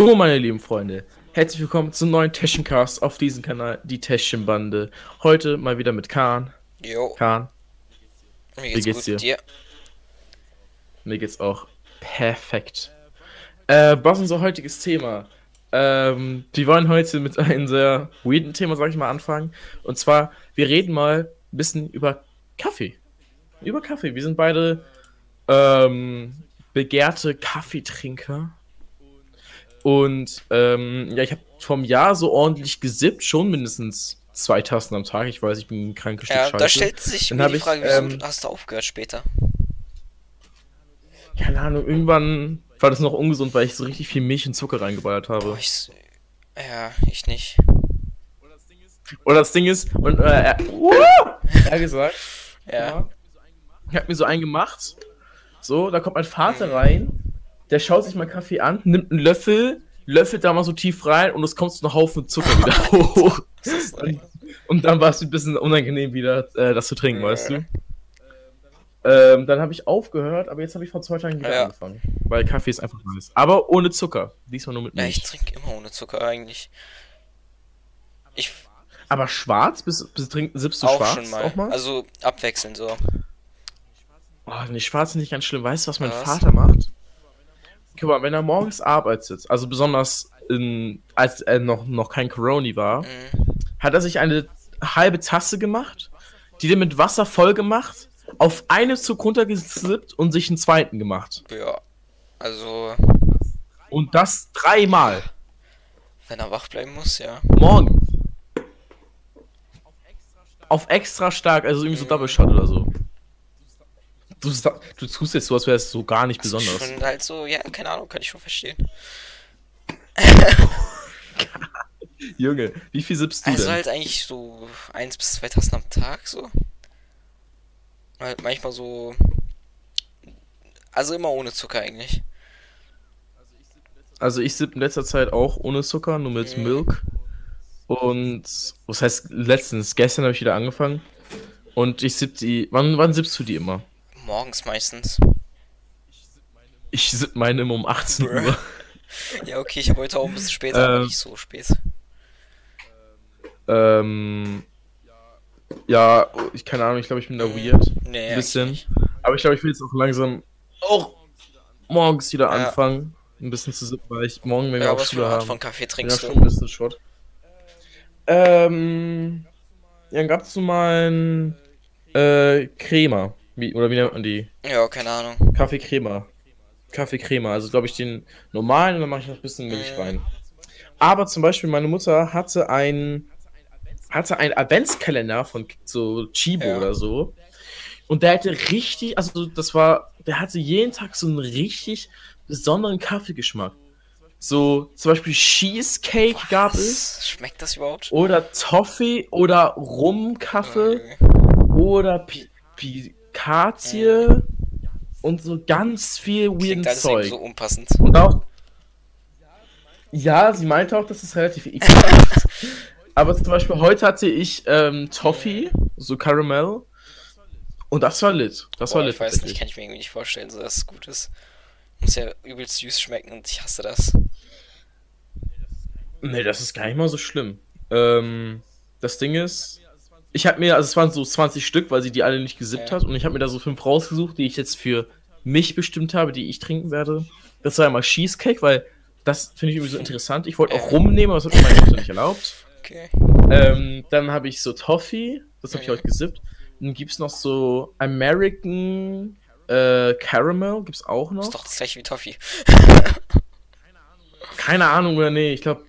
Go, meine lieben Freunde. Herzlich willkommen zum neuen Taschencast auf diesem Kanal, die Taschenbande. Heute mal wieder mit Kahn. Jo, Kahn, mir geht's, geht's gut dir? dir? mir geht's auch perfekt. Äh, was ist unser heutiges Thema? Ähm, wir wollen heute mit einem sehr weirden Thema, sag ich mal, anfangen. Und zwar, wir reden mal ein bisschen über Kaffee. Über Kaffee. Wir sind beide ähm, begehrte Kaffeetrinker. Und ähm, ja, ich habe vom Jahr so ordentlich gesippt, schon mindestens zwei Tassen am Tag. Ich weiß, ich bin ein krankes Stück Ja, Scheiße. da stellt sich Dann mir die ich, Frage, wieso ähm, hast du aufgehört später? Keine Ahnung, irgendwann war das noch ungesund, weil ich so richtig viel Milch und Zucker reingeballert habe. ich, s- ja, ich nicht. Oder das Ding ist, und äh, er, er gesagt, Ja, ich hab mir so einen gemacht. So, da kommt mein Vater rein, der schaut sich mal Kaffee an, nimmt einen Löffel, löffelt da mal so tief rein und es kommt so ein Haufen Zucker wieder hoch. Und, und dann war es ein bisschen unangenehm wieder, äh, das zu trinken, weißt du? Ähm, dann habe ich aufgehört, aber jetzt habe ich vor zwei Tagen wieder Ja. angefangen. Weil Kaffee ist einfach nice. Aber ohne Zucker. Diesmal nur mit ja, ich Milch. trinke immer ohne Zucker eigentlich. Ich aber schwarz? Bist, bist, trink, sippst du auch schwarz schon mal. auch mal? Also abwechselnd so. Oh, nee, schwarz ist nicht ganz schlimm. Weißt du, was mein Was? Vater macht? Guck mal, wenn er morgens arbeitet, also besonders in, als er noch, noch kein Corona war, Mhm. hat er sich eine halbe Tasse gemacht, die dann mit Wasser voll gemacht, auf eine Zug runtergesippt und sich einen zweiten gemacht. Ja. Also, Und das dreimal. wenn er wach bleiben muss, ja. Morgen. Auf extra stark, also irgendwie so Double Shot oder so. Du, du tust jetzt so, als wäre es so gar nicht Also besonders. schon halt so, ja, keine Ahnung, kann ich schon verstehen. Junge, wie viel sippst du Also denn? halt eigentlich so eins bis zwei Tassen am Tag so. Halt manchmal so. Also immer ohne Zucker eigentlich. Also ich sipp in letzter Zeit auch ohne Zucker, nur mit Mhm. Milk. Und was heißt letztens? Gestern habe ich wieder angefangen. Und ich sipp die. Wann, wann sippst du die immer? Morgens meistens. Ich sipp meine immer um 18 Bruh. Uhr. Ja, okay, ich habe heute auch ein bisschen später, aber Ähm. nicht so spät. Ähm. Ja, ich keine Ahnung, ich glaube, ich bin da weird. Nee, Ein bisschen. eigentlich Aber ich glaube, ich will jetzt auch langsam auch morgens wieder Ja. anfangen. Ein bisschen zu sippen, weil ich morgen, wenn nicht. wir Ja, auch Schule Art haben. von Kaffee Ja, trinkst schon du? ein bisschen Shot. Ähm. Ja, dann gab's so mal ein. Äh, Crema. Wie, oder wie nennt man die? Ja, keine Ahnung. Kaffee-Crema. Kaffee-Crema. Also, glaube ich, den normalen und dann mache ich noch ein bisschen Milch Mhm. rein. Aber zum Beispiel, meine Mutter hatte ein. hatte einen Adventskalender von so Chibo Ja. oder so. Und der hatte richtig. Also, das war. Der hatte jeden Tag so einen richtig besonderen Kaffeegeschmack. So, zum Beispiel Cheesecake gab es. Was? Schmeckt das überhaupt? Oder Toffee oder Rumkaffee Okay. oder Pi Pikazie und so ganz viel weirden irgendwie Zeug. so unpassend. Und auch. Ja, sie meinte auch, das ist relativ ekelhaft. Aber zum Beispiel heute hatte ich ähm, Toffee, so Caramel. Und das war lit. Das war Boah, lit. ich weiß nicht, kann ich mir irgendwie nicht vorstellen, so dass es gut ist. Muss ja übelst süß schmecken und ich hasse das. Nee, das ist gar nicht mal so schlimm. Ähm, das Ding ist, ich habe mir, also es waren so 20 Stück, weil sie die alle nicht gesippt Ja. hat. Und ich habe mir da so fünf rausgesucht, die ich jetzt für mich bestimmt habe, die ich trinken werde. Das war einmal Cheesecake, weil das finde ich irgendwie so interessant. Ich wollte auch rumnehmen, aber das hat mir meine Mutter nicht erlaubt. Okay. Ähm, dann habe ich so Toffee, das habe ich heute gesippt. Dann gibt es noch so American äh, Caramel, gibt es auch noch. Ist doch das gleiche wie Toffee. Keine Ahnung, oder nee, ich glaube.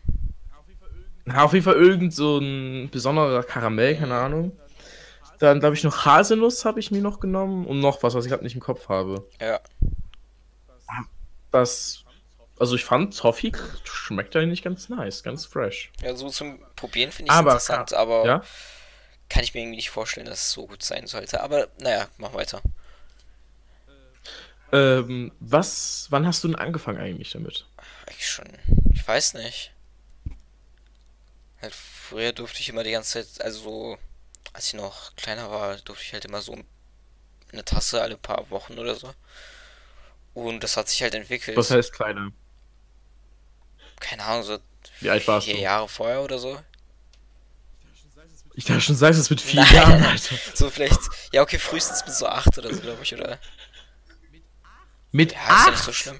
Auf jeden Fall irgend so ein besonderer Karamell, keine Ahnung. Dann glaube ich noch Haselnuss habe ich mir noch genommen und noch was, was ich gerade nicht im Kopf habe. Ja. Das. Also ich fand Toffee schmeckt eigentlich ganz nice, ganz fresh. Ja, so zum Probieren finde ich Aber- interessant, aber Ja? kann ich mir irgendwie nicht vorstellen, dass es so gut sein sollte. Aber naja, mach weiter. Ähm, was, wann hast du denn angefangen eigentlich damit? Eigentlich schon. Ich weiß nicht. Halt früher durfte ich immer die ganze Zeit, also so, als ich noch kleiner war, durfte ich halt immer so eine Tasse alle paar Wochen oder so. Und das hat sich halt entwickelt. Was heißt kleiner? keine Ahnung, so Wie alt warst vier du? Jahre vorher oder so. Ich dachte schon, sagst du es mit vier Nein. Jahren, Alter. So vielleicht, ja okay, frühestens mit so acht oder so, glaube ich, oder? Mit Ja, ist ja acht? so schlimm.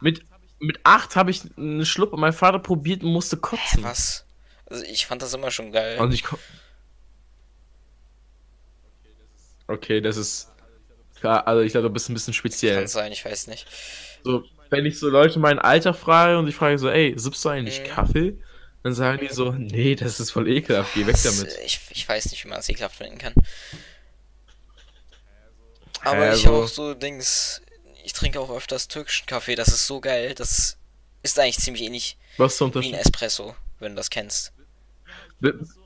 Mit, mit acht habe ich einen Schluck und mein Vater probiert und musste kotzen. Was? Also ich fand das immer schon geil. Und ich ko Okay, das ist. Klar, also ich glaube, du bist ein bisschen speziell. Kann sein, ich weiß nicht. So, wenn ich so Leute mein Alter frage und ich frage so, ey, sippst du eigentlich Mhm. Kaffee? Dann sagen die so, nee, das ist voll ekelhaft, geh weg damit. Ich, ich weiß nicht, wie man das ekelhaft finden kann. Aber Hä, ich habe auch so Dings. Ich trinke auch öfters türkischen Kaffee, das ist so geil. Das ist eigentlich ziemlich ähnlich Was wie ein? Espresso, wenn du das kennst.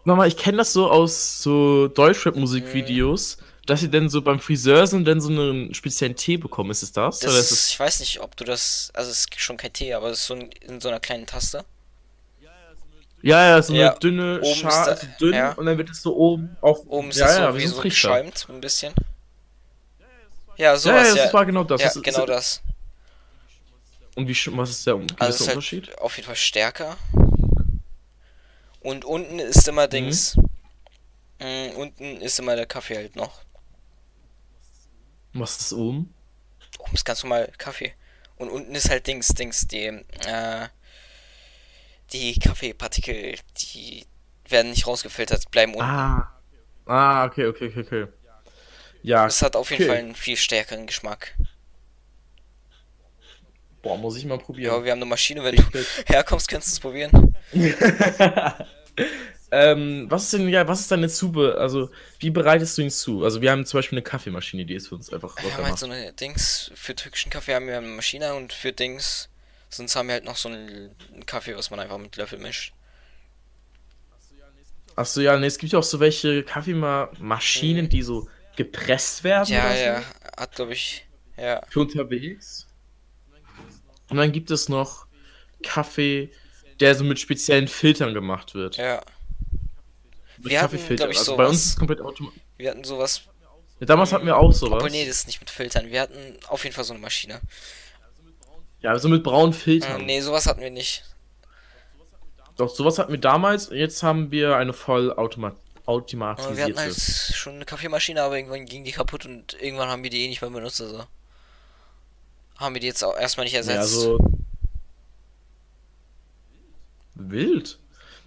Nochmal, ich kenne das so aus so Deutschrap-Musikvideos, dass sie dann so beim Friseur sind, dann so einen speziellen Tee bekommen. Ist es das? Das ist, es ich weiß nicht, ob du das. Also, es ist schon kein Tee, aber es ist so ein, in so einer kleinen Taste. ja, ja, so eine Ja, dünne Schale, also dünn ja. und dann wird es so oben auf. Oben ist ja, das ja, so wie so geschäumt, ein bisschen. Ja, Ja, sowas, ja, ja. das war genau das. ja, Das ist- genau das. Und wie, was ist der gewisse Also, ist Unterschied? halt auf jeden Fall stärker. Und unten ist immer Dings. Mm, unten ist immer der Kaffee halt noch. Was ist oben? Oben ist ganz normal Kaffee. Und unten ist halt Dings, Dings, die, äh, die Kaffeepartikel, die werden nicht rausgefiltert, bleiben unten. Ah. Ah, okay, okay, okay, okay. Ja, Es hat auf jeden okay. Fall einen viel stärkeren Geschmack. boah, muss ich mal Ja, probieren. wir haben eine Maschine, wenn du herkommst, kannst du es probieren. ähm, was ist denn, ja, was ist deine Zube? Also, wie bereitest du ihn zu? Also, wir haben zum Beispiel eine Kaffeemaschine, die ist für uns einfach Wir haben halt so eine Dings, für türkischen Kaffee haben wir eine Maschine und für Dings, sonst haben wir halt noch so einen Kaffee, was man einfach mit Löffel mischt. Achso, ja, nee, es gibt ja auch so welche Kaffeemaschinen, die so gepresst werden. Ja, oder so, ja, hat glaube ich, ja. Für unterwegs. Und dann gibt es noch Kaffee, der so mit speziellen Filtern gemacht wird. Ja, Mit Wir hatten, Kaffeefilter. glaub ich, also bei sowas. uns ist es komplett automatisch. wir hatten sowas, Damals hatten wir auch sowas. obwohl nee, das ist nicht mit Filtern, wir hatten auf jeden Fall so eine Maschine. Ja, also mit braunen Filtern. nee, sowas hatten wir nicht. Doch, sowas hatten wir damals. Jetzt haben wir eine voll automa Aber wir hatten halt schon eine Kaffeemaschine, aber irgendwann ging die kaputt und irgendwann haben wir die eh nicht mehr benutzt, also. Haben wir die jetzt auch erstmal nicht ersetzt. Ja, also. Wild.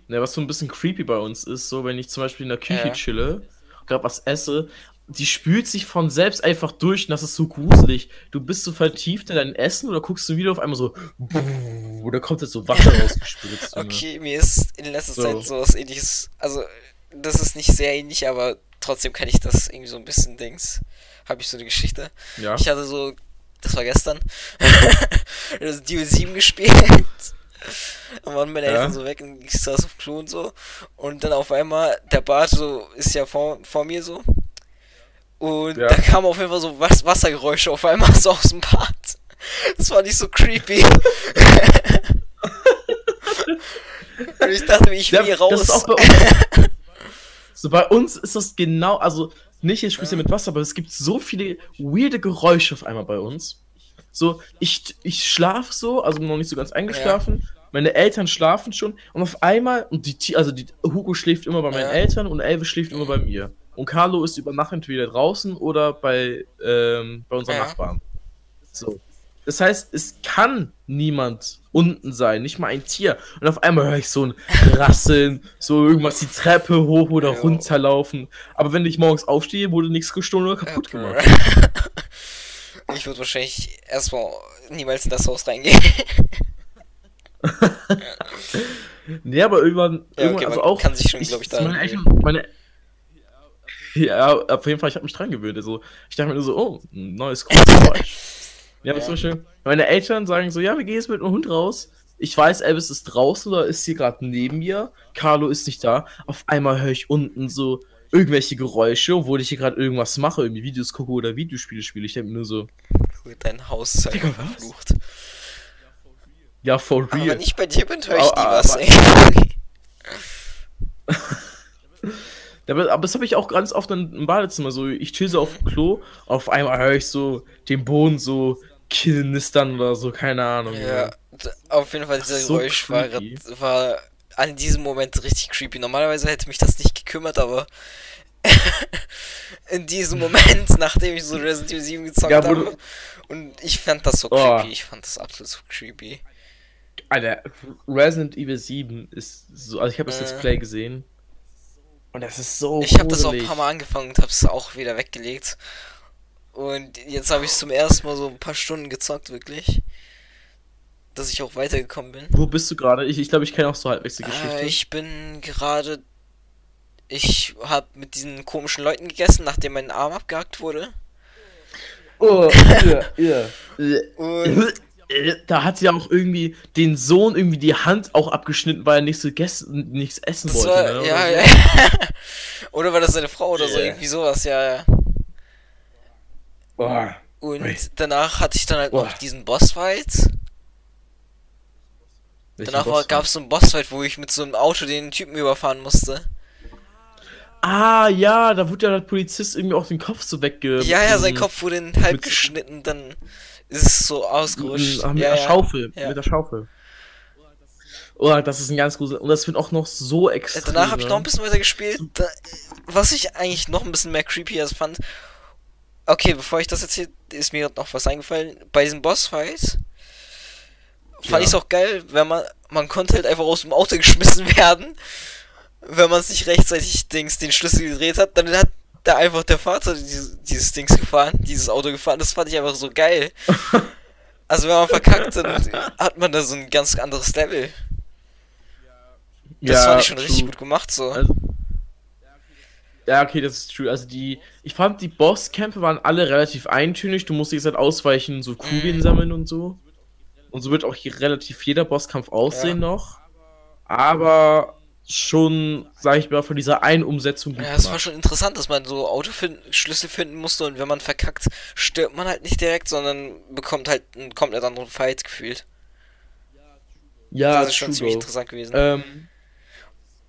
Ja, was so ein bisschen creepy bei uns ist, so wenn ich zum Beispiel in der Küche Ja. chille, gerade was esse, die spült sich von selbst einfach durch und das ist so gruselig. Du bist so vertieft in dein Essen oder guckst du wieder auf einmal so, oder kommt jetzt so Wasser rausgespritzt. Junge. Okay, mir ist in letzter So. Zeit sowas ähnliches. Also, das ist nicht sehr ähnlich, aber trotzdem kann ich das irgendwie so ein bisschen Dings. Habe ich so eine Geschichte. Ja. Ich hatte so, das war gestern, das Duel 7 gespielt. Da waren meine Ja. Eltern so weg und ich saß auf dem Klo und so. Und dann auf einmal, der Bart so, ist ja vor, vor mir so. Und Ja. da kam auf jeden Fall so Was Wassergeräusche auf einmal so aus dem Bad. Das war nicht so creepy. und ich dachte mir, ich will Ja, hier das raus. ist auch bei uns. so bei uns ist das genau, also nicht jetzt speziell mit Wasser, aber es gibt so viele weirde Geräusche auf einmal bei uns. So, ich, ich schlaf so, also noch nicht so ganz eingeschlafen. Meine Eltern schlafen schon und auf einmal, und die, also die, Hugo schläft immer bei meinen Ja. Eltern und Elve schläft immer bei mir. Und Carlo ist über Nacht entweder draußen oder bei, ähm, bei unseren Ja. Nachbarn. So. Das heißt, es kann niemand unten sein, nicht mal ein Tier. Und auf einmal höre ich so ein Rasseln, so irgendwas die Treppe hoch oder runterlaufen. Aber wenn ich morgens aufstehe, wurde nichts gestohlen oder kaputt Ja, gemacht. Ich würde wahrscheinlich erstmal niemals in das Haus reingehen. Nee, aber irgendwann, Ja, irgendwann okay, also auch. kann sich schon, glaub ich, da meine Eltern, meine, ja, auf jeden Fall, ich habe mich dran gewöhnt. Also, ich dachte mir nur so, oh, ein neues Geräusch. Ja, aber Ja. zum Beispiel, meine Eltern sagen so, ja, wir gehen jetzt mit dem Hund raus. Ich weiß, Elvis ist draußen oder ist hier gerade neben mir. Carlo ist nicht da. Auf einmal höre ich unten so irgendwelche Geräusche, obwohl ich hier gerade irgendwas mache, irgendwie Videos gucke oder Videospiele spiele. Ich denke mir nur so, Dein Haus ist halt verflucht. ja, for Aber real. wenn ich bei dir bin, höre ich nie Aber- was. aber- ey. Ja, Aber, aber das habe ich auch ganz oft in- im Badezimmer. So, ich chill so auf dem Klo, auf einmal höre ich so den Boden so knistern oder so, keine Ahnung. Ja, auf jeden Fall, dieser so Geräusch war, war an diesem Moment richtig creepy. Normalerweise hätte mich das nicht gekümmert, aber in diesem Moment, nachdem ich so Resident Evil 7 gezockt Ja, habe, und ich fand das so Oh. creepy. Ich fand das absolut so creepy. Alter, Resident Evil 7 ist so, also ich habe das Äh. Let's Play gesehen. Und das ist so Ich habe das auch ein paar Mal angefangen und habe es auch wieder weggelegt. Und jetzt habe ich zum ersten Mal so ein paar Stunden gezockt, wirklich. Dass ich auch weitergekommen bin. Wo bist du gerade? Ich, ich glaube, ich kenne auch so halbwegs die Geschichte. Äh, ich bin gerade. Ich habe mit diesen komischen Leuten gegessen, nachdem mein Arm abgehackt wurde. oh, ja, ja. Da hat sie ja auch irgendwie den Sohn irgendwie die Hand auch abgeschnitten, weil er nichts, gegessen, nichts essen das wollte. war, ne? ja, Oder ja. oder war das seine Frau oder so, Yeah. irgendwie sowas, ja, ja. so. Boah. Und danach hatte ich dann halt Boah. noch diesen Bossfight. Welchen Danach gab es so einen Bossfight, wo ich mit so einem Auto den Typen überfahren musste. Ah, ja, da wurde ja der Polizist irgendwie auch den Kopf so wegge... Ja, ja, sein mit- Kopf wurde in halb geschnitten, dann ist es so ausgerutscht. Mit, mit ja, der ja. Schaufel. Ja. Mit der Schaufel. Oh, das ist ein ganz gruselig. Und das wird auch noch so extrem. Danach habe ich ne? noch ein bisschen weiter gespielt. Da, was ich eigentlich noch ein bisschen mehr creepy als fand. Okay, bevor ich das erzähle, ist mir noch was eingefallen. Bei diesem Bossfight fand Ja. ich es auch geil, wenn man man konnte halt einfach aus dem Auto geschmissen werden, wenn man es nicht rechtzeitig Dings den Schlüssel gedreht hat. Dann hat da einfach der Vater dieses, dieses Dings gefahren, dieses Auto gefahren. Das fand ich einfach so geil. Also wenn man verkackt, dann hat man da so ein ganz anderes Level. Das ja, fand ich schon richtig true. gut gemacht so. Also, ja, okay, das ist true. Also die, ich fand die Bosskämpfe waren alle relativ eintönig. Du musst jetzt halt ausweichen, so Kugeln Mhm. sammeln und so. Und so wird auch hier relativ jeder Bosskampf aussehen noch. Aber schon, sag ich mal, von dieser einen Umsetzung Ja, es war schon interessant, dass man so Autoschlüssel finden musste und wenn man verkackt, stirbt man halt nicht direkt, sondern bekommt halt einen komplett anderen Fight gefühlt. Ja, das ist schon ziemlich interessant gewesen. Ähm,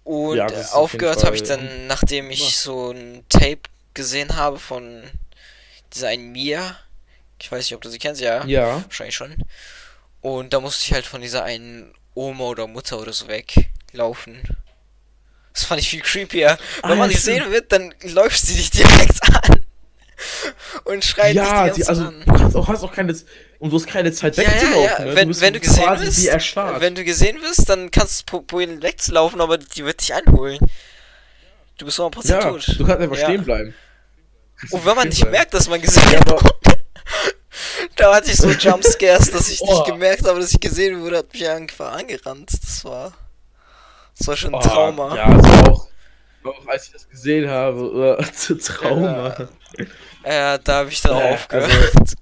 und ja, aufgehört habe ich dann, nachdem ich so ein Tape gesehen habe von dieser einen Mia. Ich weiß nicht, ob du sie kennst, ja. ja. Wahrscheinlich schon. Und da musste ich halt von dieser einen Oma oder Mutter oder so weglaufen. Das fand ich viel creepier. Wenn Ah, man gesehen stimmt. wird, dann läuft sie dich direkt an. Und schreit Ja, dich die also an. du hast auch, hast auch keine, und du hast keine Zeit Ja, ja, wegzulaufen. ja. Ne? Wenn, du wenn du gesehen wirst, wenn du gesehen wirst, dann kannst du pro- probieren wegzulaufen, aber die wird dich einholen. Du bist 100% ja, tot. du kannst einfach stehen bleiben. Und wenn man nicht merkt, dass man gesehen wurde. Da hatte ich so Jumpscares, dass ich Oh. nicht gemerkt habe, dass ich gesehen wurde, hat mich einfach angerannt. Das war. Das war schon ein Oh, Trauma. Ja, also auch, auch als ich das gesehen habe, äh, zu Trauma. Ja, da habe ich dann auch Ja, aufgehört.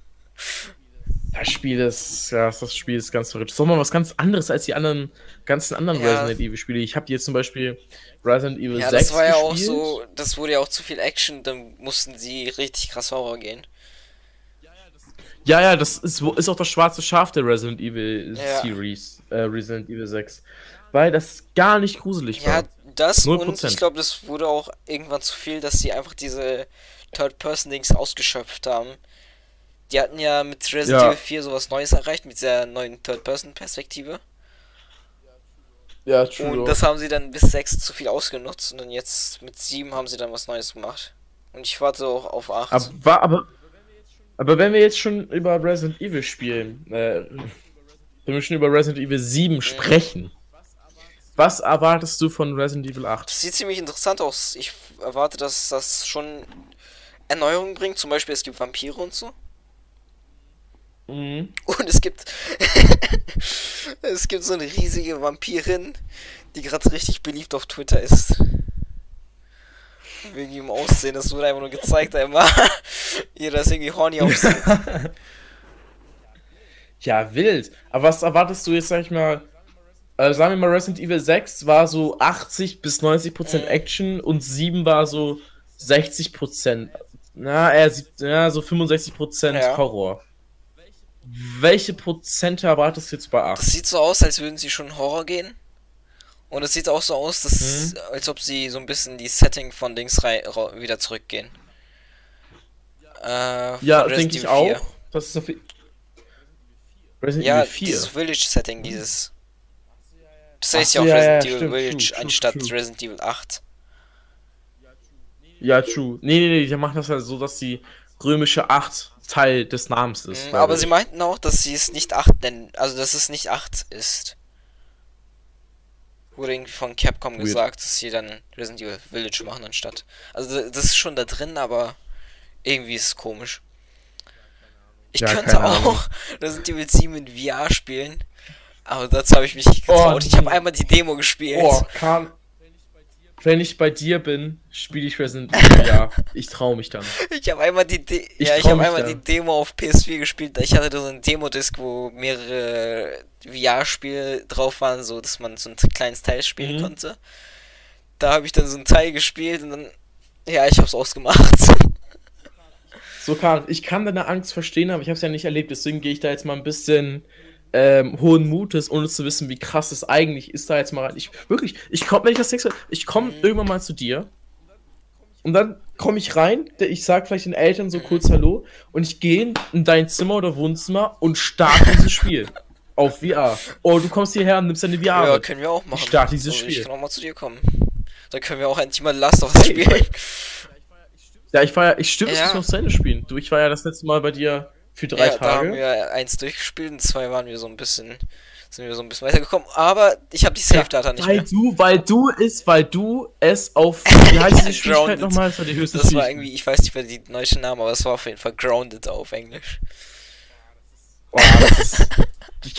Das Spiel ist, ja, das Spiel ist ganz verrückt. Das ist doch mal was ganz anderes als die anderen, ganzen anderen Ja. Resident Evil Spiele. Ich habe jetzt zum Beispiel Resident Evil ja, 6 das war ja auch gespielt. so, das wurde ja auch zu viel Action, dann mussten sie richtig krass Horror gehen. Ja, ja, das ist, wo- ist auch das schwarze Schaf der Resident Evil Ja. Series, äh, Resident Evil 6. Weil das gar nicht gruselig Ja, war. das und 0%. ich glaube, das wurde auch irgendwann zu viel, dass sie einfach diese Third-Person-Dings ausgeschöpft haben. Die hatten ja mit Resident Ja. Evil 4 sowas Neues erreicht, mit dieser neuen Third-Person-Perspektive. Ja, true. Und das haben sie dann bis 6 zu viel ausgenutzt und dann jetzt mit 7 haben sie dann was Neues gemacht. Und ich warte auch auf 8. aber, aber, aber wenn wir jetzt schon über Resident Evil spielen, äh, wenn wir schon über Resident Evil 7 sprechen, was erwartest du von Resident Evil 8? Das sieht ziemlich interessant aus. Ich erwarte, dass das schon Erneuerungen bringt. Zum Beispiel, es gibt Vampire und so. Mhm. Und es gibt. es gibt so eine riesige Vampirin, die gerade richtig beliebt auf Twitter ist. Wegen ihrem Aussehen, das wurde einfach nur gezeigt einmal. Jeder ist irgendwie horny auf sie. Ja, wild. Aber was erwartest du jetzt, sag ich mal, äh, sagen wir mal, Resident Evil 6 war so 80 bis 90 Prozent Mhm. Action und 7 war so 60 Prozent. Na, eher ja, so 65 Prozent Ja. Horror. Welche Prozente erwartest du jetzt bei 8? Das sieht so aus, als würden sie schon Horror gehen. Und es sieht auch so aus, dass, Mhm. als ob sie so ein bisschen die Setting von Dings wieder zurückgehen. Äh, Ja, denke ich Resident Evil 4. auch. Das ist auf, je- Resident Ja, Evil 4. dieses Village-Setting, dieses. Das heißt so, ja auch ja, ja, Resident Evil stimmt, Village true, anstatt true. Resident Evil 8. Ja, true. Nee, nee, nee, die machen das halt so, dass die römische 8 Teil des Namens ist. Mhm, aber ich. sie meinten auch, dass sie es nicht 8 nennen, also dass es nicht 8 ist. Wurde irgendwie von Capcom Weird. gesagt, dass sie dann Resident Evil Village machen anstatt. Also das ist schon da drin, aber irgendwie ist es komisch. Ich Ja, könnte auch. Resident Evil 7 in VR spielen, aber dazu habe ich mich nicht Oh, getraut. ich habe einmal die Demo gespielt. Oh, Kahn. Wenn ich bei dir bin, spiele ich Resident Evil, ja. Ich trau mich dann. Ich habe einmal die De Ich ja, ich habe mich einmal die Demo auf PS4 gespielt. Ich hatte so einen Demo-Disc, wo mehrere VR-Spiele drauf waren, so dass man so ein kleines Teil spielen Mhm. konnte. Da habe ich dann so ein Teil gespielt und dann ja, ich hab's ausgemacht. So, Kahn, ich kann deine Angst verstehen, aber ich habe es ja nicht erlebt, deswegen gehe ich da jetzt mal ein bisschen ähm, hohen Mutes, ohne zu wissen, wie krass es eigentlich ist, da jetzt mal rein. Ich wirklich, ich komme, wenn ich das nächste, ich komme Mhm. irgendwann mal zu dir und dann komme ich rein, ich sag vielleicht den Eltern Mhm. so kurz Hallo und ich gehe in dein Zimmer oder Wohnzimmer und starte dieses Spiel auf VR. Oh, du kommst hierher und nimmst deine VR. ja, mit. können wir auch machen. starte dieses Also, Ich Spiel. kann auch mal zu dir kommen. Dann können wir auch endlich mal Last of Us spielen. Ja, ich war ja, ich stimmt, Ja. es noch zu Ende spielen. Du, ich war ja das letzte Mal bei dir für drei ja, da haben Tage. wir eins durchgespielt und zwei waren wir so ein bisschen, sind wir so ein bisschen weitergekommen. Aber ich habe die Save-Data nicht weil mehr. du, weil du es, weil du es auf, wie heißt diese Schwierigkeit nochmal? Das war die höchste Das war irgendwie, ich weiß nicht mehr die deutschen Namen, aber es war auf jeden Fall Grounded auf Englisch. Boah, das ist, ich,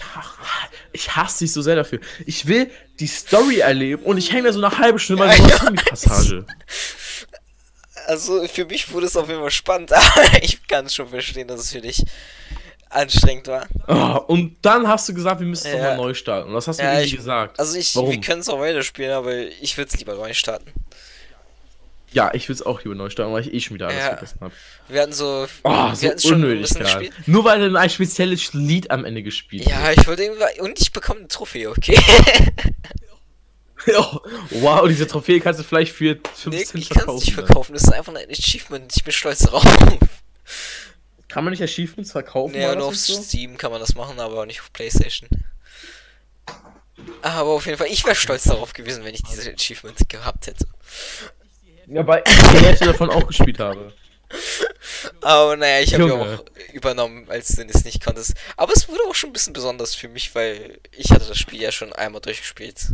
ich hasse dich so sehr dafür. Ich will die Story erleben und ich hänge da so eine halbe Stunde mal Ja, so ja. eine Passage. Also für mich wurde es auf jeden Fall spannend, aber ich kann es schon verstehen, dass es für dich anstrengend war. Oh, und dann hast du gesagt, wir müssen es Ja. nochmal neu starten. Und das hast du Ja, mir nie ich- gesagt. Also ich, Warum? wir können es auch weiterspielen, aber ich würde es lieber neu starten. ja, ich will es auch lieber neu starten, weil ich eh schon wieder alles Ja. vergessen habe. Wir hatten so, Oh, wir so hatten schon ein unnötig, gespielt. Nur weil dann ein spezielles Lied am Ende gespielt Ja, ich wollte irgendwie, und ich bekomme eine Trophäe, okay? Oh, wow, diese Trophäe kannst du vielleicht für Nee, 15 ich kann es verkaufen. nicht dann. verkaufen, das ist einfach ein Achievement, ich bin stolz darauf. Kann man nicht Achievements verkaufen? Ja, war nur auf nicht so? Steam kann man das machen, aber nicht auf Playstation. Aber auf jeden Fall, ich wäre stolz darauf gewesen, wenn ich diese Achievement gehabt hätte. Ja, weil ich die Hälfte davon auch gespielt habe. Aber naja, ich habe ja auch übernommen, als du es nicht konntest. Aber es wurde auch schon ein bisschen besonders für mich, weil ich hatte das Spiel ja schon einmal durchgespielt.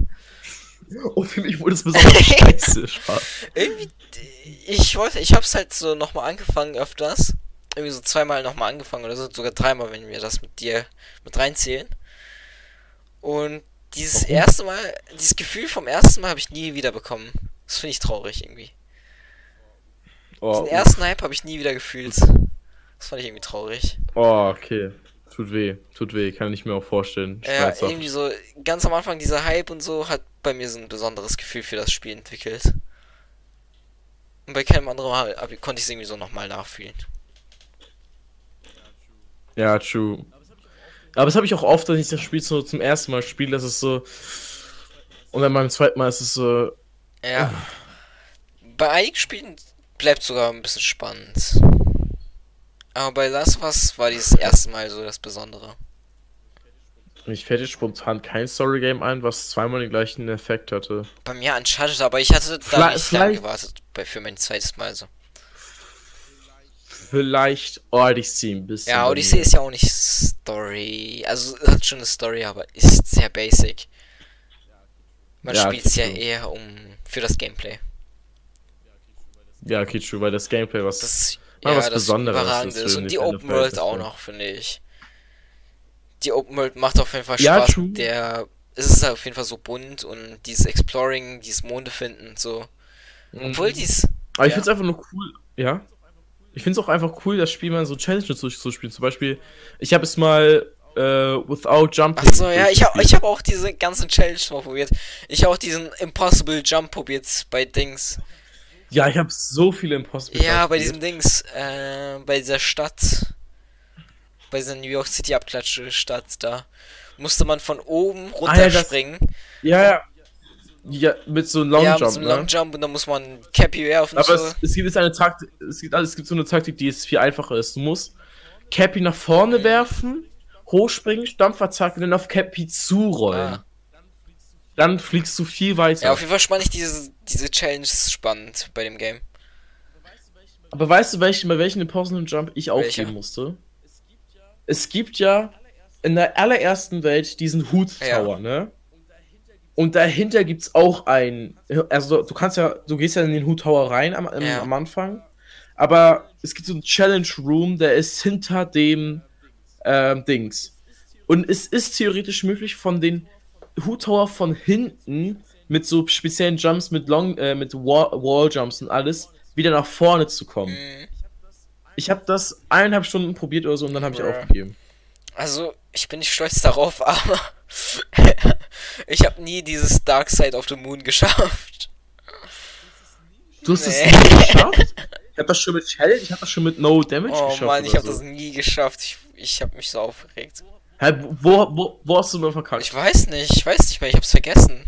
Oh, für mich wurde es besonders scheiße. Spaß. Irgendwie, ich wollte, ich hab's halt so nochmal angefangen öfters. Irgendwie so zweimal nochmal angefangen oder so, sogar dreimal, wenn wir das mit dir mit reinzählen. Und dieses Warum? erste Mal, dieses Gefühl vom ersten Mal habe ich nie wieder bekommen. Das finde ich traurig irgendwie. Oh, Den ersten Hype habe ich nie wieder gefühlt. Das fand ich irgendwie traurig. oh, okay. Tut weh. Tut weh. Kann ich mir auch vorstellen. Ja, irgendwie so, ganz am Anfang dieser Hype und so hat bei mir so ein besonderes Gefühl für das Spiel entwickelt. Und bei keinem anderen Mal konnte ich es irgendwie so nochmal nachfühlen. Ja, true. Aber das habe ich auch oft, wenn ich das Spiel so zum ersten Mal spiele, dass es so. Und dann beim zweiten Mal ist es so. Ja. Bei einigen Spielen bleibt sogar ein bisschen spannend. Aber bei Last Us war dieses erste Mal so das Besondere. Mich fällt jetzt spontan kein Story-Game ein, was zweimal den gleichen Effekt hatte. Bei mir Uncharted, aber ich hatte da Vla- nicht lange gewartet bei, für mein zweites Mal so. Vielleicht Odyssey ein bisschen. Ja, Odyssey ist ja auch nicht Story. Also es hat schon eine Story, aber ist sehr basic. Man Ja, spielt es ja eher um für das Gameplay. Ja, okay, true, weil das Gameplay was. Das, Mal ja, was das Besonderes Überragende ist Und die Nintendo Open World auch noch, finde ich. Die Open World macht auf jeden Fall Ja, Spaß. true. Der, es ist auf jeden Fall so bunt und dieses Exploring, dieses Monde finden und so. Obwohl Mhm. dies. Aber ich ja. find's einfach nur cool, ja. Ich find's auch einfach cool, das Spiel mal so Challenges durchzuspielen. Zum Beispiel, ich habe es mal äh, Without Jumping. Achso, ja, ich habe ich hab auch diese ganzen Challenges mal probiert. Ich habe auch diesen Impossible Jump probiert bei Dings. Ja, ich habe so viele Impossible Ja, bei diesem Dings, äh, bei dieser Stadt, bei dieser New York City Abklatsche Stadt da, musste man von oben Ah, ja, das- runterspringen. Ja, ja. Ja, mit so einem Long ja, Jump, mit so einem ne? Long Jump und dann muss man Cappy werfen und Aber so. es, es gibt jetzt eine Taktik, es gibt, also es gibt so eine Taktik, die jetzt viel einfacher ist. Du musst Cappy nach vorne Mhm. werfen, hochspringen, Stampfattacke, dann auf Cappy zurollen. Ah. Dann fliegst du viel weiter. Ja, auf jeden Fall spann ich diese, diese Challenge spannend bei dem Game. Aber weißt du, welchen, bei welchen Impossible Jump ich aufgeben musste? Es gibt ja in der allerersten Welt diesen Hut Ja. Tower, ne? Und dahinter gibt's auch ein. Also du kannst ja, du gehst ja in den Hut Tower rein am, am, Ja. am Anfang. Aber es gibt so einen Challenge Room, der ist hinter dem ähm, Dings. Und es ist theoretisch möglich, von den Hut Tower von hinten mit so speziellen Jumps, mit Long, äh, mit Wall, Wall Jumps und alles, wieder nach vorne zu kommen. Mhm. Ich habe das eineinhalb Stunden probiert oder so und dann habe ich aufgegeben. Also, ich bin nicht stolz darauf, aber ich habe nie dieses Dark Side of the Moon geschafft. Du hast es Nee. nie geschafft? Ich habe das schon mit Challenge, ich habe das schon mit No Damage Oh geschafft. Mann, ich habe das so. nie geschafft. Ich, ich habe mich so aufgeregt. Hä, wo, wo, wo hast du nur verkackt? Ich weiß nicht, ich weiß nicht mehr, ich hab's vergessen.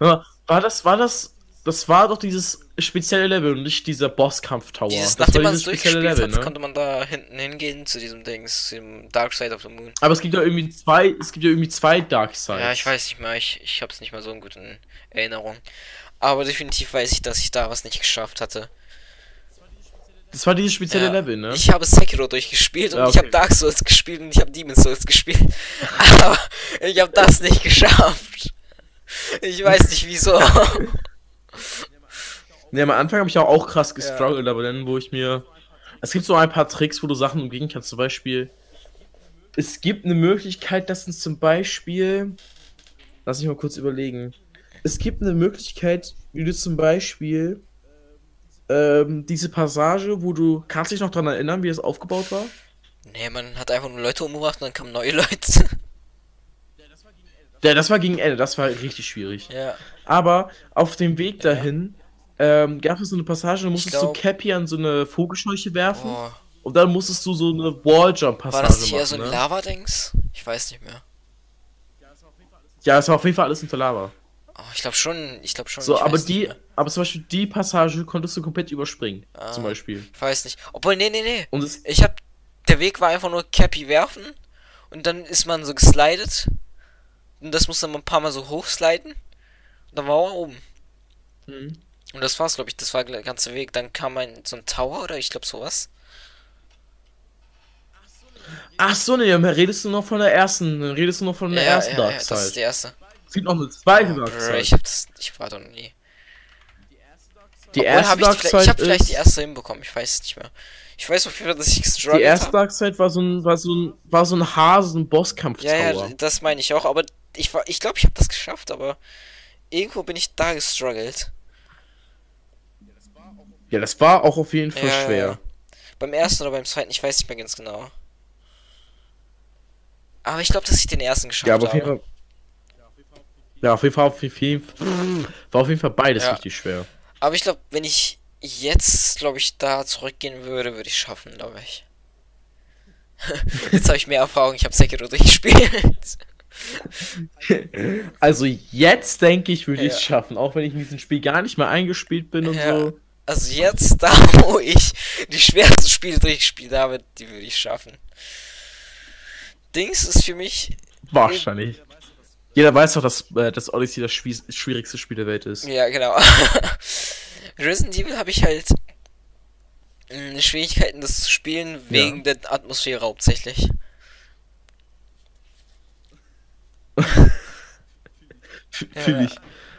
Ja, War das, war das, das war doch dieses spezielle Level und nicht dieser Bosskampf-Tower. Dieses, das nachdem man es durchgespielt Level, hat, ne? konnte man da hinten hingehen zu diesem Dings, zu dem Dark Side of the Moon. Aber es gibt ja irgendwie zwei, es gibt ja irgendwie zwei Dark Sides. Ja, ich weiß nicht mehr, ich, ich hab's nicht mehr so in guten Erinnerung. Aber definitiv weiß ich, dass ich da was nicht geschafft hatte. Das war dieses spezielle Ja, Level, ne? Ich habe Sekiro durchgespielt und Ja, ich habe okay. Dark Souls gespielt und ich habe Demon's Souls gespielt. Aber ich habe das nicht geschafft. Ich weiß nicht wieso. Ne, am Anfang habe ich auch, auch krass gestruggelt, aber dann, wo ich mir. Es gibt so ein paar Tricks, wo du Sachen umgehen kannst. Zum Beispiel. Es gibt eine Möglichkeit, dass es zum Beispiel. Lass mich mal kurz überlegen. Es gibt eine Möglichkeit, wie du zum Beispiel. Ähm, diese Passage, wo du. Kannst du dich noch dran erinnern, wie das aufgebaut war? nee, man hat einfach nur Leute umgebracht und dann kamen neue Leute. Ja, das war gegen Ende, das war richtig schwierig. ja. Aber auf dem Weg dahin ähm, gab es so eine Passage, da musstest glaub- du Cappy an so eine Vogelscheuche werfen. Oh. Und dann musstest du so eine Walljump-Passage War das eher machen. so ein ne? Lava-Dings? Ich weiß nicht mehr. Ja, es war auf jeden Fall alles unter Lava. Oh, ich glaube schon, ich glaube schon. So, aber die, aber zum Beispiel die Passage konntest du komplett überspringen. Ah. Zum Beispiel. Ich weiß nicht. Obwohl, nee, nee, nee. Und Ich hab. Der Weg war einfach nur Cappy werfen. Und dann ist man so geslidet. Und das musste man ein paar Mal so hochsliden. Und dann war man oben. Mhm. Und das war's, glaube ich. Das war der ganze Weg. Dann kam ein so ein Tower oder ich glaube sowas. Ach so, ne, redest du noch von der ersten, dann redest du noch von der ersten Dark das ist die erste. Es gibt noch eine zweite Dark ich hab das. Ich war doch nie. Die Obwohl, erste ich, ich hab vielleicht die erste hinbekommen. Ich weiß es nicht mehr. Ich weiß auf jeden Fall, dass ich gestruggelt die erste. Dark Side war so ein, war so ein, war so ein Hase, ein Bosskampf-Tower. Ja, ja, das meine ich auch. Aber ich war, ich glaube, ich habe das geschafft. Aber irgendwo bin ich da gestruggelt. Ja, das war auch auf jeden Fall Ja, schwer. ja. Beim ersten oder beim zweiten, ich weiß nicht mehr ganz genau. Aber ich glaube, dass ich den ersten geschafft Ja, aber auf habe. jeden Fall. Ja, auf jeden Fall, auf jeden Fall war auf jeden Fall beides Ja. richtig schwer. Aber ich glaube, wenn ich jetzt, glaube ich, da zurückgehen würde, würde ich schaffen, glaube ich. jetzt habe ich mehr Erfahrung, ich habe Sekiro durchgespielt. Also jetzt denke ich, würde ich Ja. es schaffen, auch wenn ich in diesem Spiel gar nicht mehr eingespielt bin und Ja. so. Also jetzt, da wo ich die schwersten Spiele durchgespielt habe, die würde ich schaffen. Dings ist für mich, Wahrscheinlich. Jeder weiß doch, dass äh, das Odyssey das schwier schwierigste Spiel der Welt ist. ja genau. Resident Evil habe ich halt mh, Schwierigkeiten, das zu spielen, wegen der Atmosphäre hauptsächlich. F- Ja. Fühl ich.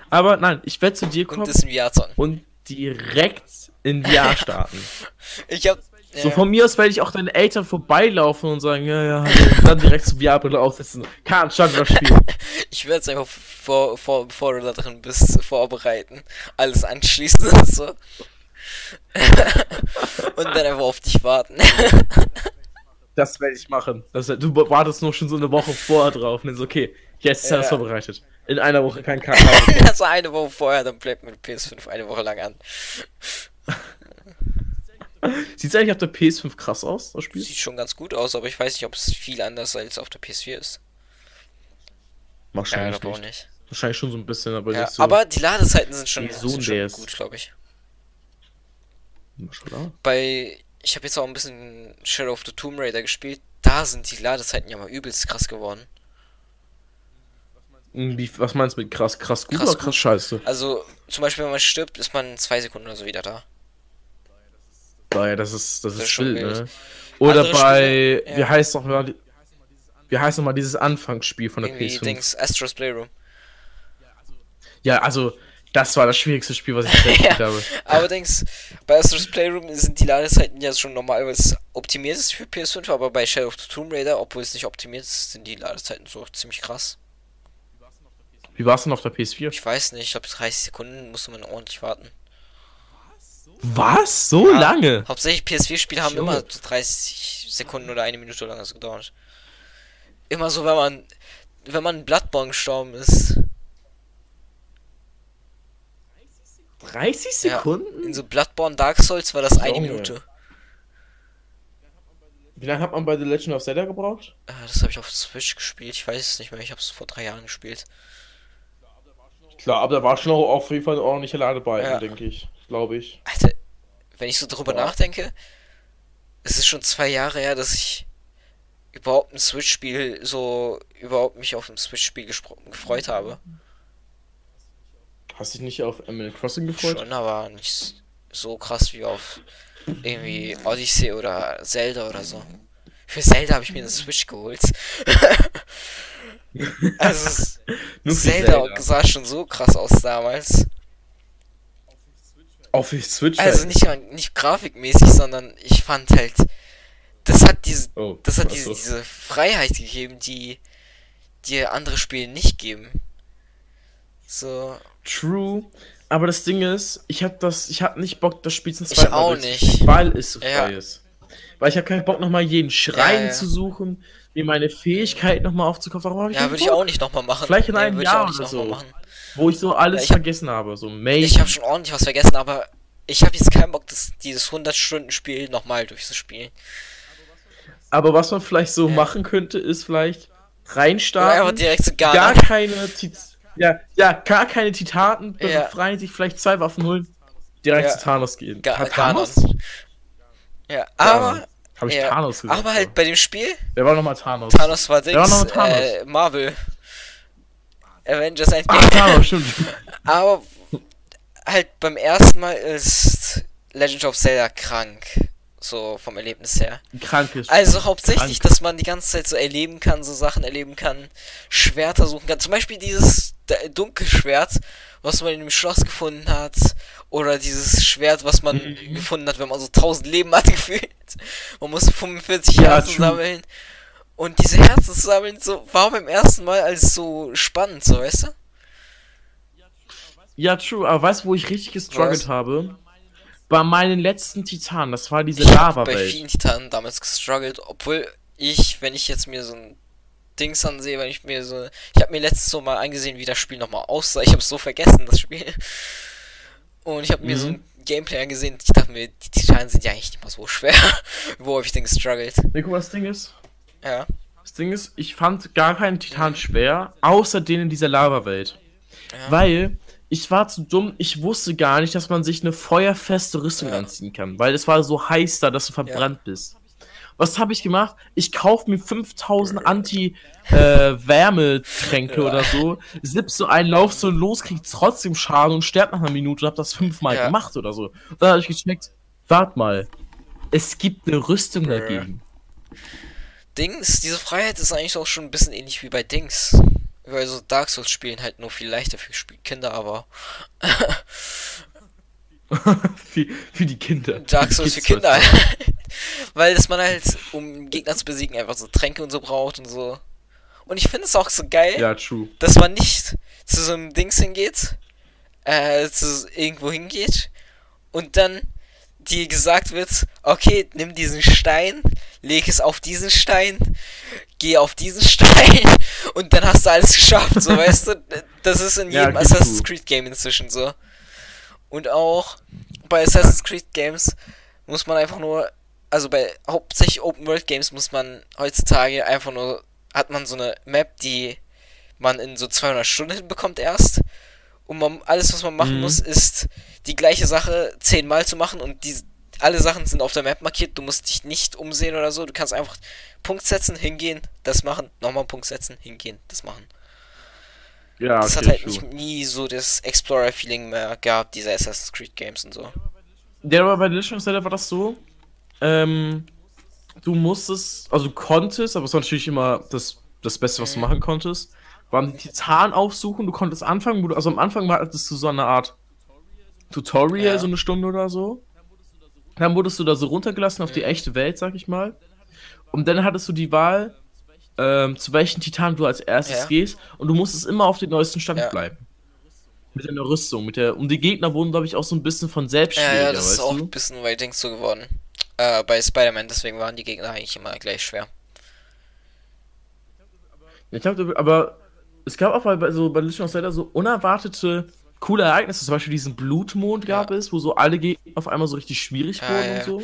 Aber nein, ich werde zu dir Und kommen VR-Zone. und direkt in VR starten. Ich hab. So von mir aus werde ich auch deine Eltern vorbeilaufen und sagen, ja, ja, und dann direkt zur VR-Brille aufsetzen. Kann statt das Spiel. Ich werde es einfach vor, vor, bevor du da drin bist, vorbereiten. Alles anschließen und so. und dann einfach auf dich warten. Das werde ich machen. Das, du wartest nur schon so eine Woche vorher drauf und dann so, okay, jetzt ist alles Ja. vorbereitet. In einer Woche kein Kakao. also eine Woche vorher, dann bleibt mir die PS5 eine Woche lang an. Sieht's eigentlich auf der PS5 krass aus, das Spiel? Sieht schon ganz gut aus, aber ich weiß nicht, ob es viel anders als auf der PS4 ist. Wahrscheinlich auch nicht. nicht. Wahrscheinlich schon so ein bisschen, aber Ja, so. aber die Ladezeiten sind schon, so sind schon gut, glaube ich. Maschallah. Bei. Ich habe jetzt auch ein bisschen Shadow of the Tomb Raider gespielt. da sind die Ladezeiten ja mal übelst krass geworden. Wie, was meinst du mit krass? Krass gut Krass oder krass gut. scheiße? Also, zum Beispiel, wenn man stirbt, ist man zwei Sekunden oder so wieder da. Daher, das ist, das Das ist ist wild, ne? Oder Andere bei, Spiele, ja. wie heißt noch mal, die- wie heißt noch mal dieses Anfangsspiel von der Irgendwie PS5? Dings, Astros Playroom. Ja, also, das war das schwierigste Spiel, was ich bisher gespielt Ja. habe. Allerdings, bei Astros Playroom sind die Ladezeiten ja schon normal, weil es optimiert ist für PS5, aber bei Shadow of the Tomb Raider, obwohl es nicht optimiert ist, sind die Ladezeiten so ziemlich krass. Wie war es denn auf der PS4? Ich weiß nicht, ich glaube 30 Sekunden musste man ordentlich warten. Was? So Ja. lange? Hauptsächlich PS4-Spiele haben immer so 30 Sekunden oder eine Minute lang gedauert. Immer so, wenn man wenn man in Bloodborne gestorben ist. 30 Ja. Sekunden? In so Bloodborne Dark Souls war das eine Junge. Minute. Wie lange hat man bei The Legend of Zelda gebraucht? Äh, Das habe ich auf Switch gespielt, ich weiß es nicht mehr, ich habe es vor drei Jahren gespielt. Klar, aber da war schon auch auf jeden Fall eine ordentliche Ladebalken, Ja. denke ich. Glaube ich. Alter, wenn ich so drüber Ja. nachdenke, es ist schon zwei Jahre her, dass ich überhaupt ein Switch-Spiel so überhaupt mich auf ein Switch-Spiel gefreut habe. Hast du dich nicht auf Animal Crossing gefreut? Schon, aber nicht so krass wie auf irgendwie Odyssey oder Zelda oder so. Für Zelda habe ich mir eine Switch geholt. also Zelda, Zelda. sah schon so krass aus damals. Auf die Switch? Also halt. nicht, nicht grafikmäßig, sondern ich fand halt, das hat diese, Oh, das hat diese, so. diese Freiheit gegeben, die dir andere Spiele nicht geben. So, True. Aber das Ding ist, ich hab das, ich hab nicht Bock, das Spiel zum zweiten Mal nicht. weil es so Ja. frei ist. Weil ich habe keinen Bock, nochmal jeden Schrein Ja, ja. zu suchen, mir meine Fähigkeit nochmal aufzukaufen. Warum hab ich ja, würde ich auch nicht nochmal machen. Vielleicht in einem würd Jahr ich auch nicht oder so. machen. Wo ich so alles Ja, ich hab- vergessen habe. So Maybe. Ich habe schon ordentlich was vergessen, aber ich habe jetzt keinen Bock, das, dieses 100-Stunden-Spiel nochmal durchzuspielen. Aber was man vielleicht so Ja. machen könnte, ist vielleicht reinstarten. einfach direkt so gar, gar keine Tit ja, ja, gar keine Titaten Ja. befreien, sich vielleicht zwei Waffen holen, direkt Ja. zu Thanos gehen. Ga-. Thanos? Ja, aber, Habe ich ja, Thanos gesagt? aber halt bei dem Spiel, Wer war nochmal Thanos? Thanos war Dings, Wer war noch mit Thanos? äh, Marvel. Avengers Endgame. Ach, Thanos, stimmt. Aber halt beim ersten Mal ist Legend of Zelda krank. So vom Erlebnis her. Krankes. Also hauptsächlich, Krank. dass man die ganze Zeit so erleben kann, so Sachen erleben kann, Schwerter suchen kann. Zum Beispiel dieses Dunkelschwert, was man in dem Schloss gefunden hat. Oder dieses Schwert, was man Mhm. gefunden hat, wenn man so 1000 Leben hat gefühlt. Man muss 45 Ja, Herzen true. Und diese Herzen zu sammeln, so, war beim ersten Mal als so spannend, so weißt du? Ja, true, aber weißt du, wo ich richtig gestruggelt Was? habe? Bei meinen letzten Titanen, das war diese Ich hab bei Lava-Welt. vielen Titanen damals gestruggelt, obwohl ich, wenn ich jetzt mir so ein Dings ansehe, wenn ich mir so. Ich habe mir letztes so mal angesehen, wie das Spiel nochmal aussah. Ich habe es so vergessen, das Spiel. Und ich habe mir so Mhm. ein Gameplay angesehen. Ich dachte mir, die Titanen sind ja eigentlich nicht mal so schwer. Wo habe ich denn gestruggelt? Nee, guck das Ding ist, Ja. das Ding ist, ich fand gar keinen Titan schwer, außer den in dieser Lava-Welt. Ja. Weil ich war zu dumm, ich wusste gar nicht, dass man sich eine feuerfeste Rüstung Ja. anziehen kann, weil es war so heiß da, dass du verbrannt bist. Was habe ich gemacht? Ich kaufe mir 5000 Anti-Wärmetränke Ja. oder so, sipp so einen Lauf so los, krieg trotzdem Schaden und sterb nach einer Minute und hab das fünfmal Ja. gemacht oder so. Dann habe ich gecheckt, wart mal, es gibt eine Rüstung dagegen. Dings, diese Freiheit ist eigentlich auch schon ein bisschen ähnlich wie bei Dings. Weil so Dark Souls spielen halt nur viel leichter für Kinder, aber für, für die Kinder. Dark Souls für Kinder. Weil dass man halt, um Gegner zu besiegen, einfach so Tränke und so braucht und so. Und ich finde es auch so geil, Ja, true. dass man nicht zu so einem Dings hingeht, äh, zu irgendwo hingeht und dann dir gesagt wird, okay, nimm diesen Stein, leg es auf diesen Stein, geh auf diesen Stein und dann hast du alles geschafft, so weißt du, das ist in Ja, jedem okay, Assassin's. Creed Game inzwischen so. Und auch bei Assassin's Creed Games muss man einfach nur, also bei hauptsächlich Open World Games muss man heutzutage einfach nur, hat man so eine Map, die man in so 200 Stunden hinbekommt erst. Und man, alles, was man machen Mhm. muss, ist die gleiche Sache zehnmal zu machen und die alle Sachen sind auf der Map markiert, du musst dich nicht umsehen oder so. Du kannst einfach Punkt setzen, hingehen, das machen, nochmal Punkt setzen, hingehen, das machen. Ja, das okay, hat halt nicht, nie so das Explorer-Feeling mehr gehabt, diese Assassin's Creed Games und so. Der war bei of Zelda war das so. Ähm, du musstest, also du konntest, aber es war natürlich immer das, das Beste, was du machen konntest, waren die Titanen aufsuchen. Du konntest anfangen, wo du, also am Anfang war hattest du so eine Art Tutorial, Ja. so eine Stunde oder so. Dann wurdest du da so runtergelassen auf die echte Welt, sag ich mal. Und dann hattest du die Wahl, ähm, zu welchen Titan du als erstes Ja. gehst. Und du musstest immer auf den neuesten Stand Ja. bleiben. Mit deiner Rüstung, mit der. Und die Gegner wurden, glaube ich, auch so ein bisschen von selbst Ja, schwieriger, ja, das ist auch du? ein bisschen bei Dings so geworden. Äh, bei Spider-Man, deswegen waren die Gegner eigentlich immer gleich schwer. Ich glaube, aber es gab auch bei, bei so bei Legend of Zelda so unerwartete coole Ereignisse. Zum Beispiel diesen Blutmond gab Ja. es, wo so alle Gegner auf einmal so richtig schwierig wurden ja. und so.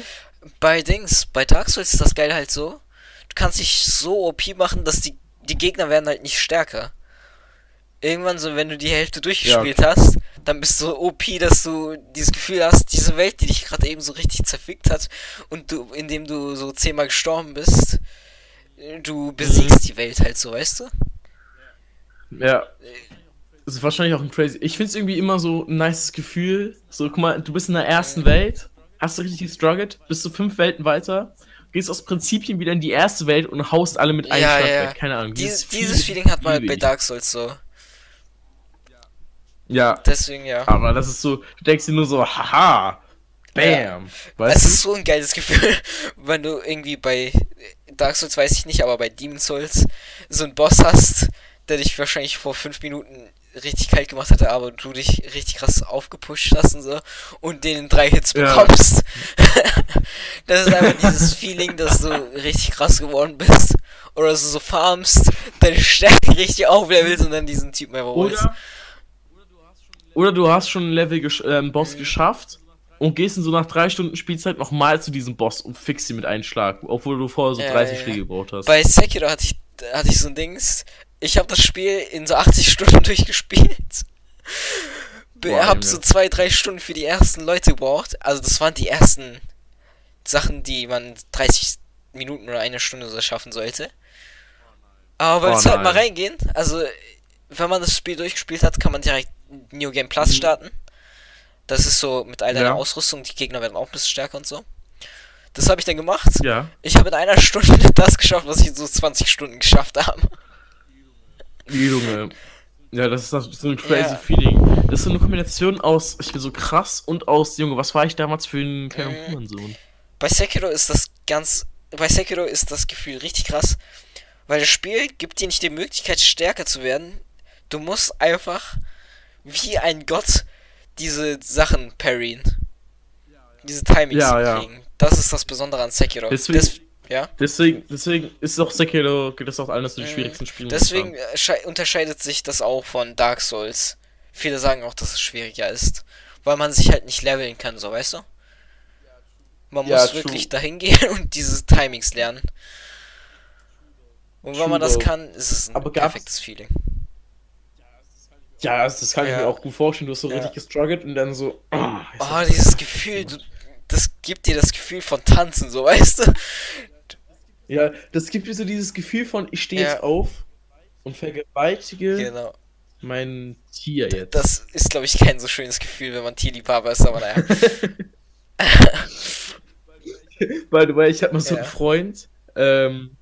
Bei Dings, bei Dark Souls ist das geil halt so. Du kannst dich so OP machen, dass die, die Gegner werden halt nicht stärker. Irgendwann so, wenn du die Hälfte durchgespielt hast, dann bist du so OP, dass du dieses Gefühl hast, diese Welt, die dich gerade eben so richtig zerfickt hat und du, indem du so zehnmal gestorben bist, du besiegst die Welt halt so, weißt du? Ja. Das ist wahrscheinlich auch ein crazy. Ich finde es irgendwie immer so ein nices Gefühl. So, guck mal, du bist in der ersten Welt, hast du richtig gestruggelt, bist du fünf Welten weiter, gehst aus Prinzipien wieder in die erste Welt und haust alle mit einem Ja, Schlag ja. weg. Keine Ahnung. Dieses, dieses Feeling hat man bei. Dark Souls so. Ja, Deswegen ja. aber das ist so, du denkst dir nur so, haha, bam. Es du? ist so ein geiles Gefühl, wenn du irgendwie bei Dark Souls weiß ich nicht, aber bei Demon Souls so einen Boss hast, der dich wahrscheinlich vor fünf Minuten richtig kalt gemacht hatte, aber du dich richtig krass aufgepusht hast und so und den in drei Hits Ja. bekommst. das ist einfach dieses Feeling, dass du richtig krass geworden bist. Oder dass du so farmst, deine Stärke richtig auflevelst und dann diesen Typen einfach holst. Oder, oder du hast schon ein Level, gesch äh, einen Boss geschafft und gehst in so nach drei Stunden Spielzeit nochmal zu diesem Boss und fixst ihn mit einem Schlag, obwohl du vorher so Ja, 30 ja. Schläge gebraucht hast. Bei Sekiro hatte ich, hatte ich so ein Dings. Ich habe das Spiel in so 80 Stunden durchgespielt. Boah, hab so zwei, drei Stunden für die ersten Leute gebraucht. Also das waren die ersten Sachen, die man 30 Minuten oder eine Stunde so schaffen sollte. Aber beim Oh zweiten Mal nein. reingehen, also wenn man das Spiel durchgespielt hat, kann man direkt New Game Plus starten. Das ist so mit all deiner Ja. Ausrüstung, die Gegner werden auch ein bisschen stärker und so. Das habe ich dann gemacht. Ja. Ich habe in einer Stunde das geschafft, was ich in so 20 Stunden geschafft habe. Junge. Ja, das ist das- so ein crazy Ja. Feeling. Das ist so eine Kombination aus, ich bin so krass und aus, Junge, was war ich damals für ein kleiner Mhm. Hurensohn? Bei Sekiro ist das ganz. Bei Sekiro ist das Gefühl richtig krass. Weil das Spiel gibt dir nicht die Möglichkeit, stärker zu werden. Du musst einfach wie ein Gott diese Sachen parryen. Diese Timings Ja, ja. kriegen. Das ist das Besondere an Sekiro. Deswegen- Des, ja. Deswegen, deswegen ist auch Sekiro, geht das auch eines der Mhm. schwierigsten Spiele. Deswegen äh, schei- unterscheidet sich das auch von Dark Souls. Viele sagen auch, dass es schwieriger ist. Weil man sich halt nicht leveln kann, so weißt du? Man Ja, muss true. wirklich dahin gehen und diese Timings lernen. Und wenn man das kann, ist es ein Aber perfektes Feeling. Ja, das, kann ich Ja. mir auch gut vorstellen. Du hast so Ja. richtig gestruggelt und dann so. ah, Oh, ich dieses Gefühl, du, das gibt dir das Gefühl von Tanzen, so weißt du? Ja, das gibt dir so dieses Gefühl von, ich stehe Ja. jetzt auf und vergewaltige Genau. mein Tier jetzt. Das ist, glaube ich, kein so schönes Gefühl, wenn man Tierliebhaber ist, aber naja. Weil, weil ich habe mal so Ja. einen Freund, ähm,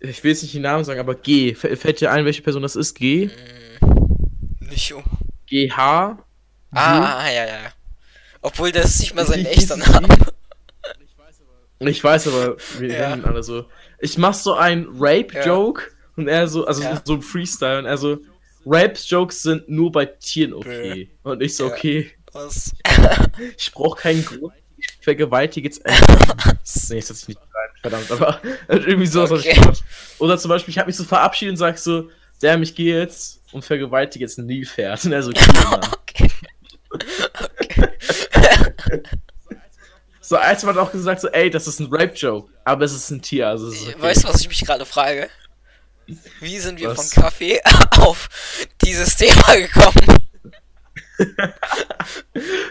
ich will jetzt nicht den Namen sagen, aber G. Fällt dir ein, welche Person das ist? G? Mm, Nicht um. GH? Ah, ah, ja, ja. Obwohl das nicht mal sein echter? Name. Ich weiß aber, wir Ja. ihn alle so. Ich mach so ein Rape-Joke und er so, also Ja. so ein Freestyle und er so, Rape-Jokes sind nur bei Tieren okay. Und ich so, Ja. okay, Was? ich brauch keinen Grund, ich vergewaltige jetzt nee, das sich nicht rein, verdammt, aber irgendwie sowas hab Okay. Oder zum Beispiel, ich habe mich so verabschiedet und sag so, der ich gehe jetzt und vergewaltige jetzt ein Nilpferd. Und er so, okay. Okay. So, als man auch gesagt, so, ey, das ist ein Rape-Joke, aber es ist ein Tier, also es okay. Weißt du, was ich mich gerade frage? Wie sind wir Was? von Kaffee auf dieses Thema gekommen?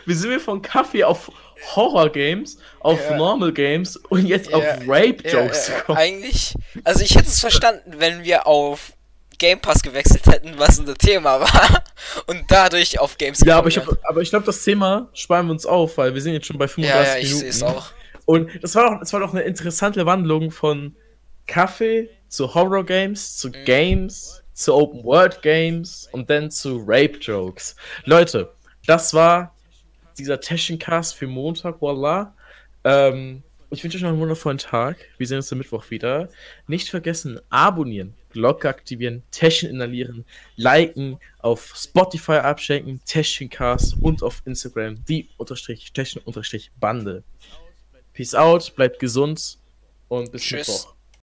Wie sind wir von Kaffee auf Horror Games, auf Ja. Normal Games und jetzt Ja, auf Rape Jokes ja, kommen. eigentlich, also ich hätte es verstanden, wenn wir auf Game Pass gewechselt hätten, was unser Thema war, und dadurch auf Games Ja, aber ich, gekommen hab, aber ich glaube, das Thema sparen wir uns auf, weil wir sind jetzt schon bei wären. Ja, ja, 35 ich Minuten. sehe es auch. Und das war, doch, das war doch eine interessante Wandlung von Kaffee zu Horror Games, zu Mhm. Games, zu Open World Games und dann zu Rape Jokes. Leute, das war dieser Teschencast für Montag, voila. Ähm, ich wünsche euch noch einen wundervollen Tag. Wir sehen uns am Mittwoch wieder. Nicht vergessen, abonnieren, Glocke aktivieren, Teschen inhalieren, liken, auf Spotify abschenken, Teschencast und auf Instagram die unterstrich Teschen unterstrich Bande. Peace out, bleibt gesund und bis Tschüss. Mittwoch.